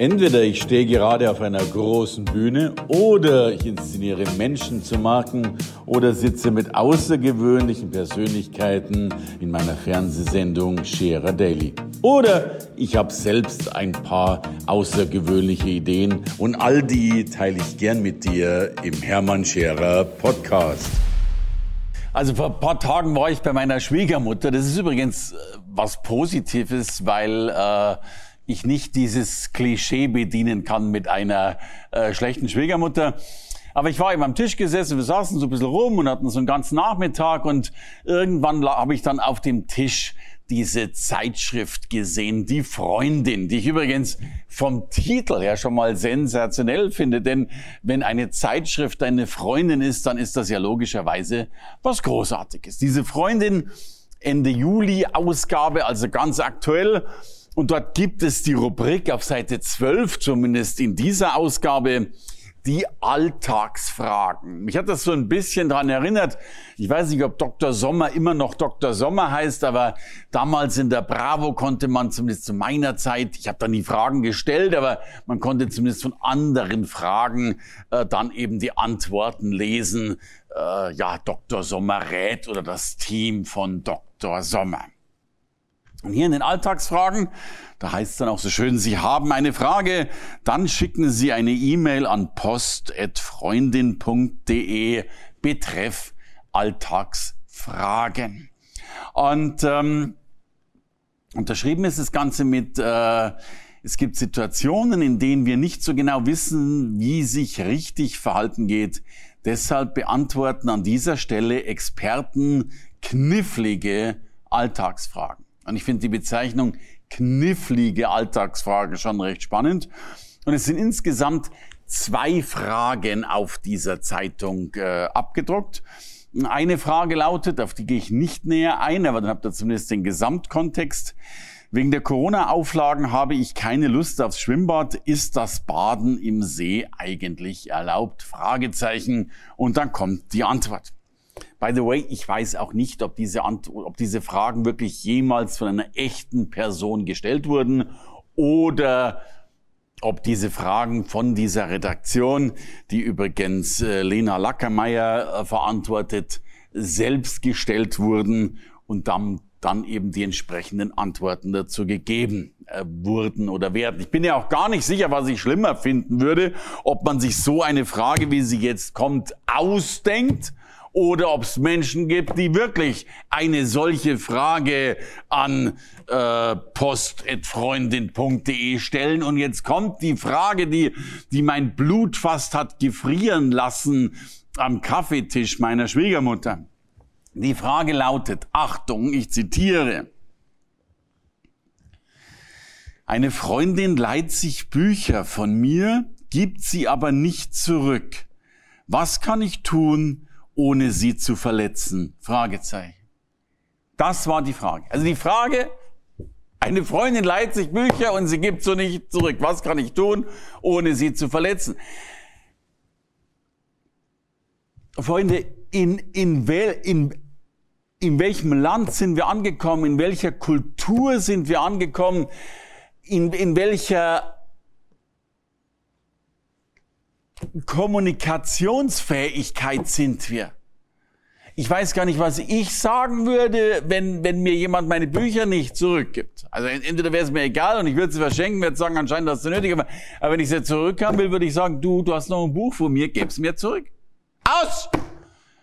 Entweder ich stehe gerade auf einer großen Bühne oder ich inszeniere Menschen zu Marken oder sitze mit außergewöhnlichen Persönlichkeiten in meiner Fernsehsendung Scherer Daily. Oder ich habe selbst ein paar außergewöhnliche Ideen und all die teile ich gern mit dir im Hermann Scherer Podcast. Also vor ein paar Tagen war ich bei meiner Schwiegermutter. Das ist übrigens äh, was Positives, weil äh, ich nicht dieses Klischee bedienen kann mit einer äh, schlechten Schwiegermutter. Aber ich war eben am Tisch gesessen, wir saßen so ein bisschen rum und hatten so einen ganzen Nachmittag und irgendwann habe ich dann auf dem Tisch diese Zeitschrift gesehen, die Freundin, die ich übrigens vom Titel her schon mal sensationell finde, denn wenn eine Zeitschrift eine Freundin ist, dann ist das ja logischerweise was Großartiges. Diese Freundin Ende Juli Ausgabe, also ganz aktuell, und dort gibt es die Rubrik auf Seite 12, zumindest in dieser Ausgabe, die Alltagsfragen. Mich hat das so ein bisschen daran erinnert. Ich weiß nicht, ob Dr. Sommer immer noch Dr. Sommer heißt, aber damals in der Bravo konnte man zumindest zu meiner Zeit, ich habe da nie Fragen gestellt, aber man konnte zumindest von anderen Fragen äh, dann eben die Antworten lesen. Äh, ja, Dr. Sommer rät oder das Team von Dr. Sommer. Und hier in den Alltagsfragen, da heißt es dann auch so schön, Sie haben eine Frage, dann schicken Sie eine E-Mail an post.freundin.de betreff Alltagsfragen. Und ähm, unterschrieben ist das Ganze mit, äh, es gibt Situationen, in denen wir nicht so genau wissen, wie sich richtig verhalten geht. Deshalb beantworten an dieser Stelle Experten knifflige Alltagsfragen. Und ich finde die Bezeichnung knifflige Alltagsfrage schon recht spannend. Und es sind insgesamt zwei Fragen auf dieser Zeitung äh, abgedruckt. Eine Frage lautet, auf die gehe ich nicht näher ein, aber dann habt ihr zumindest den Gesamtkontext. Wegen der Corona-Auflagen habe ich keine Lust aufs Schwimmbad. Ist das Baden im See eigentlich erlaubt? Fragezeichen. Und dann kommt die Antwort. By the way, ich weiß auch nicht, ob diese, ob diese Fragen wirklich jemals von einer echten Person gestellt wurden oder ob diese Fragen von dieser Redaktion, die übrigens äh, Lena Lackermeier äh, verantwortet, selbst gestellt wurden und dann, dann eben die entsprechenden Antworten dazu gegeben äh, wurden oder werden. Ich bin ja auch gar nicht sicher, was ich schlimmer finden würde, ob man sich so eine Frage, wie sie jetzt kommt, ausdenkt oder ob es Menschen gibt, die wirklich eine solche Frage an äh, post.freundin.de stellen. Und jetzt kommt die Frage, die, die mein Blut fast hat gefrieren lassen am Kaffeetisch meiner Schwiegermutter. Die Frage lautet, Achtung, ich zitiere, eine Freundin leiht sich Bücher von mir, gibt sie aber nicht zurück. Was kann ich tun, ohne sie zu verletzen? Fragezeichen. Das war die Frage. Also die Frage, eine Freundin leiht sich Bücher und sie gibt so nicht zurück. Was kann ich tun, ohne sie zu verletzen? Freunde, in, in, wel, in, in welchem Land sind wir angekommen? In welcher Kultur sind wir angekommen? In, in welcher Kommunikationsfähigkeit sind wir. Ich weiß gar nicht, was ich sagen würde, wenn, wenn mir jemand meine Bücher nicht zurückgibt. Also entweder wäre es mir egal und ich würde sie verschenken, würde sagen, anscheinend hast du nötig. Aber, aber wenn ich sie zurückhaben will, würde ich sagen, du, du hast noch ein Buch von mir, gib's mir zurück. Aus!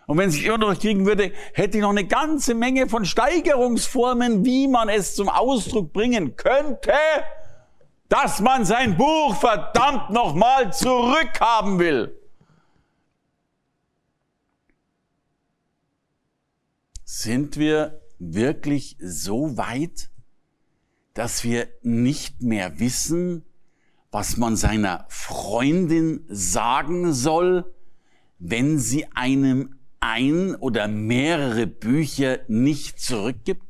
Und wenn es sich immer noch kriegen würde, hätte ich noch eine ganze Menge von Steigerungsformen, wie man es zum Ausdruck bringen könnte dass man sein Buch verdammt nochmal zurückhaben will. Sind wir wirklich so weit, dass wir nicht mehr wissen, was man seiner Freundin sagen soll, wenn sie einem ein oder mehrere Bücher nicht zurückgibt?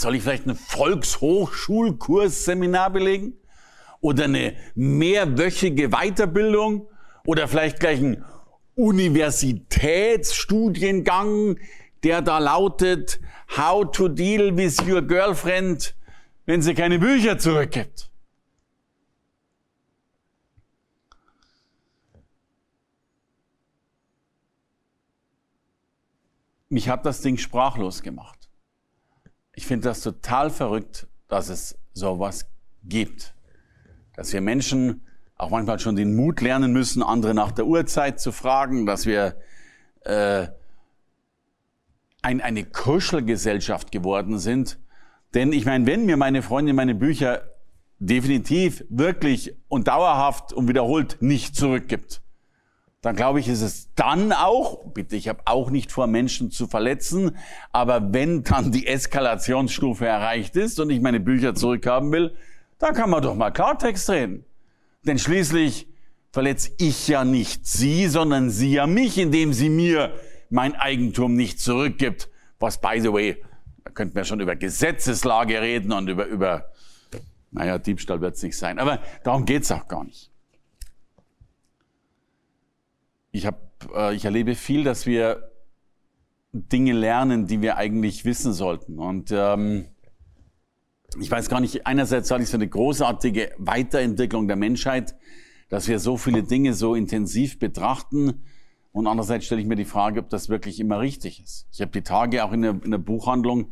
Soll ich vielleicht ein Volkshochschulkursseminar belegen? Oder eine mehrwöchige Weiterbildung? Oder vielleicht gleich ein Universitätsstudiengang, der da lautet, How to deal with your girlfriend, wenn sie keine Bücher zurückgibt? mich hat das Ding sprachlos gemacht. Ich finde das total verrückt, dass es sowas gibt. Dass wir Menschen auch manchmal schon den Mut lernen müssen, andere nach der Uhrzeit zu fragen, dass wir äh, ein, eine Kuschelgesellschaft geworden sind. Denn ich meine, wenn mir meine Freundin meine Bücher definitiv, wirklich und dauerhaft und wiederholt nicht zurückgibt, dann glaube ich, ist es dann auch, bitte, ich habe auch nicht vor, Menschen zu verletzen, aber wenn dann die Eskalationsstufe erreicht ist und ich meine Bücher zurückhaben will, dann kann man doch mal Klartext reden. Denn schließlich verletze ich ja nicht sie, sondern sie ja mich, indem sie mir mein Eigentum nicht zurückgibt. Was, by the way, da könnten wir schon über Gesetzeslage reden und über, über naja, Diebstahl wird es nicht sein. Aber darum geht's auch gar nicht ich, hab, äh, ich erlebe viel, dass wir Dinge lernen, die wir eigentlich wissen sollten. Und ähm, ich weiß gar nicht, einerseits halte ich so eine großartige Weiterentwicklung der Menschheit, dass wir so viele Dinge so intensiv betrachten. Und andererseits stelle ich mir die Frage, ob das wirklich immer richtig ist. Ich habe die Tage auch in der, in der Buchhandlung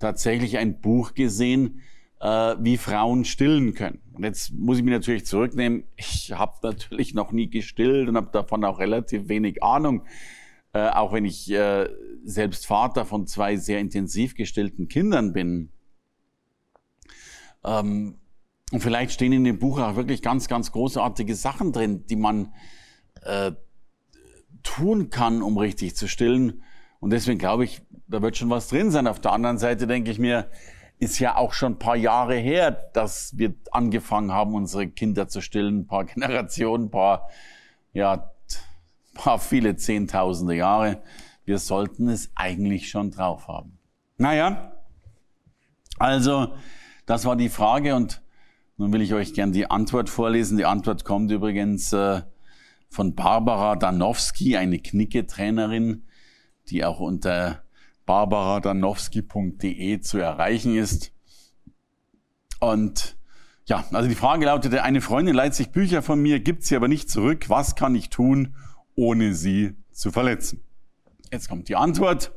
tatsächlich ein Buch gesehen, äh, wie Frauen stillen können. Und jetzt muss ich mich natürlich zurücknehmen. Ich habe natürlich noch nie gestillt und habe davon auch relativ wenig Ahnung, äh, auch wenn ich äh, selbst Vater von zwei sehr intensiv gestillten Kindern bin. Ähm, und vielleicht stehen in dem Buch auch wirklich ganz, ganz großartige Sachen drin, die man äh, tun kann, um richtig zu stillen. Und deswegen glaube ich, da wird schon was drin sein. Auf der anderen Seite denke ich mir, ist ja auch schon ein paar Jahre her, dass wir angefangen haben, unsere Kinder zu stillen, ein paar Generationen, ein paar, ja, paar viele Zehntausende Jahre. Wir sollten es eigentlich schon drauf haben. Naja, also, das war die Frage und nun will ich euch gern die Antwort vorlesen. Die Antwort kommt übrigens äh, von Barbara Danowski, eine Knicke-Trainerin, die auch unter barbaradanowski.de zu erreichen ist. Und ja, also die Frage lautete, eine Freundin leiht sich Bücher von mir, gibt sie aber nicht zurück. Was kann ich tun, ohne sie zu verletzen? Jetzt kommt die Antwort.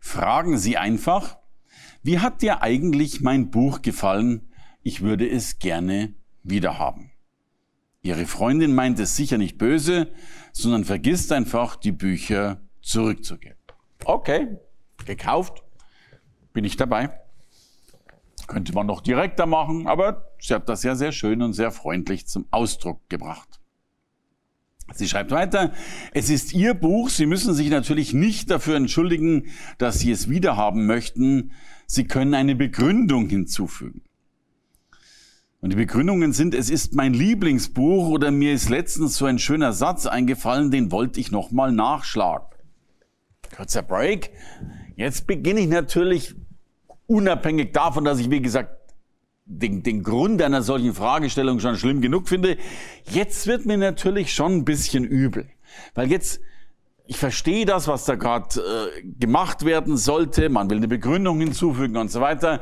Fragen Sie einfach, wie hat dir eigentlich mein Buch gefallen? Ich würde es gerne wiederhaben. Ihre Freundin meint es sicher nicht böse, sondern vergisst einfach die Bücher zurückzugeben. Okay, gekauft, bin ich dabei. Könnte man noch direkter machen, aber sie hat das ja sehr schön und sehr freundlich zum Ausdruck gebracht. Sie schreibt weiter, es ist Ihr Buch, Sie müssen sich natürlich nicht dafür entschuldigen, dass Sie es wiederhaben möchten. Sie können eine Begründung hinzufügen. Und die Begründungen sind, es ist mein Lieblingsbuch oder mir ist letztens so ein schöner Satz eingefallen, den wollte ich nochmal nachschlagen. Kurzer Break. Jetzt beginne ich natürlich unabhängig davon, dass ich, wie gesagt, den, den Grund einer solchen Fragestellung schon schlimm genug finde. Jetzt wird mir natürlich schon ein bisschen übel. Weil jetzt, ich verstehe das, was da gerade äh, gemacht werden sollte. Man will eine Begründung hinzufügen und so weiter.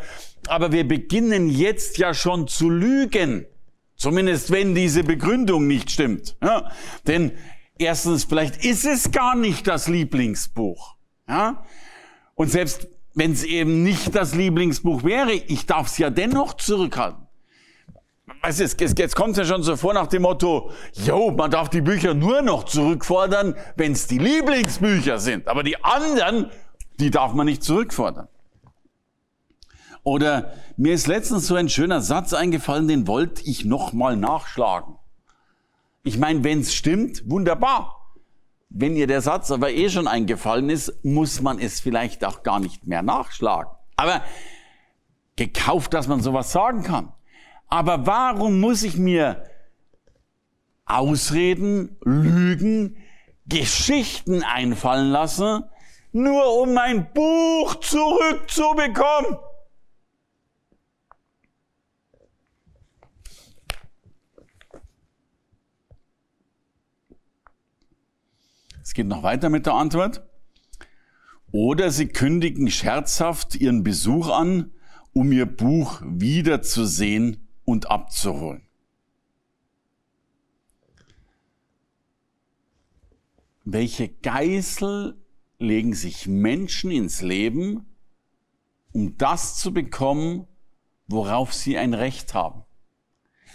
Aber wir beginnen jetzt ja schon zu lügen. Zumindest wenn diese Begründung nicht stimmt. Ja? Denn erstens, vielleicht ist es gar nicht das Lieblingsbuch. Ja? Und selbst wenn es eben nicht das Lieblingsbuch wäre, ich darf es ja dennoch zurückhalten. Jetzt, jetzt kommt es ja schon so vor nach dem Motto, jo, man darf die Bücher nur noch zurückfordern, wenn es die Lieblingsbücher sind. Aber die anderen, die darf man nicht zurückfordern. Oder mir ist letztens so ein schöner Satz eingefallen, den wollte ich nochmal nachschlagen. Ich meine, wenn es stimmt, wunderbar. Wenn ihr der Satz aber eh schon eingefallen ist, muss man es vielleicht auch gar nicht mehr nachschlagen. Aber gekauft, dass man sowas sagen kann. Aber warum muss ich mir Ausreden, Lügen, Geschichten einfallen lassen, nur um mein Buch zurückzubekommen? Es geht noch weiter mit der Antwort. Oder Sie kündigen scherzhaft Ihren Besuch an, um Ihr Buch wiederzusehen und abzuholen. welche Geißel legen sich Menschen ins Leben, um das zu bekommen, worauf sie ein Recht haben.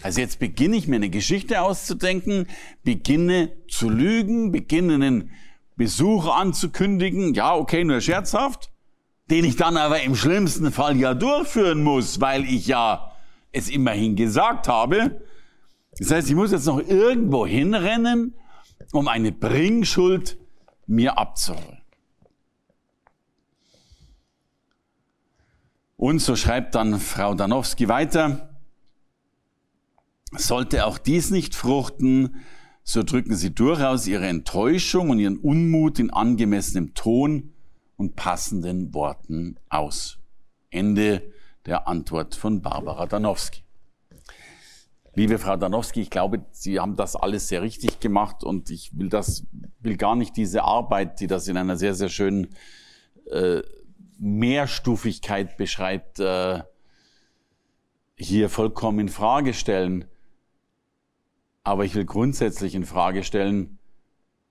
Also jetzt beginne ich mir eine Geschichte auszudenken, beginne zu lügen, beginne einen Besuch anzukündigen, ja, okay, nur scherzhaft, den ich dann aber im schlimmsten Fall ja durchführen muss, weil ich ja es immerhin gesagt habe. Das heißt, ich muss jetzt noch irgendwo hinrennen, um eine Bringschuld mir abzuholen. Und so schreibt dann Frau Danowski weiter, sollte auch dies nicht fruchten, so drücken sie durchaus ihre Enttäuschung und ihren Unmut in angemessenem Ton und passenden Worten aus. Ende der Antwort von Barbara Danowski. Liebe Frau Danowski, ich glaube, Sie haben das alles sehr richtig gemacht und ich will das, will gar nicht diese Arbeit, die das in einer sehr, sehr schönen äh, Mehrstufigkeit beschreibt, äh, hier vollkommen in Frage stellen. Aber ich will grundsätzlich in Frage stellen,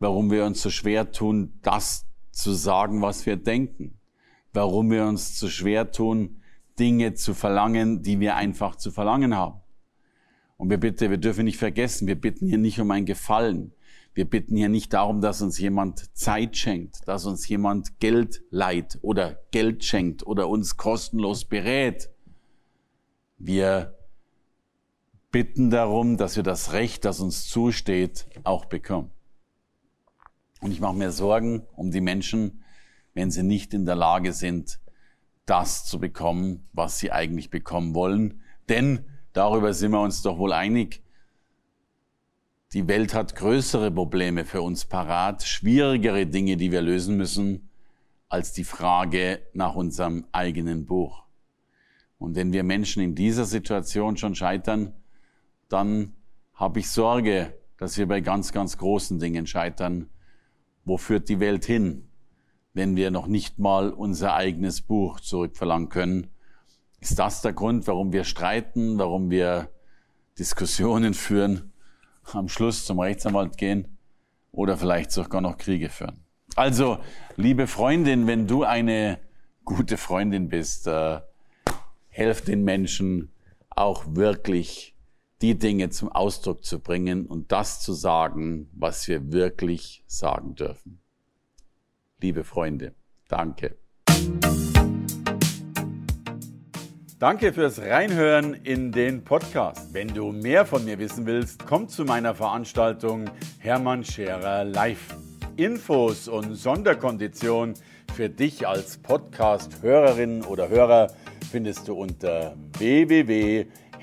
warum wir uns so schwer tun, das zu sagen, was wir denken. Warum wir uns so schwer tun, Dinge zu verlangen, die wir einfach zu verlangen haben. Und wir bitte, wir dürfen nicht vergessen, wir bitten hier nicht um ein Gefallen. Wir bitten hier nicht darum, dass uns jemand Zeit schenkt, dass uns jemand Geld leiht oder Geld schenkt oder uns kostenlos berät. Wir bitten darum, dass wir das Recht, das uns zusteht, auch bekommen. Und ich mache mir Sorgen um die Menschen, wenn sie nicht in der Lage sind, das zu bekommen, was sie eigentlich bekommen wollen. Denn darüber sind wir uns doch wohl einig. Die Welt hat größere Probleme für uns parat, schwierigere Dinge, die wir lösen müssen, als die Frage nach unserem eigenen Buch. Und wenn wir Menschen in dieser Situation schon scheitern, dann habe ich Sorge, dass wir bei ganz, ganz großen Dingen scheitern. Wo führt die Welt hin, wenn wir noch nicht mal unser eigenes Buch zurückverlangen können? Ist das der Grund, warum wir streiten, warum wir Diskussionen führen, am Schluss zum Rechtsanwalt gehen oder vielleicht sogar noch Kriege führen? Also, liebe Freundin, wenn du eine gute Freundin bist, äh, helf den Menschen auch wirklich die Dinge zum Ausdruck zu bringen und das zu sagen, was wir wirklich sagen dürfen. Liebe Freunde, danke. Danke fürs Reinhören in den Podcast. Wenn du mehr von mir wissen willst, komm zu meiner Veranstaltung Hermann Scherer Live. Infos und Sonderkonditionen für dich als Podcast-Hörerin oder Hörer findest du unter www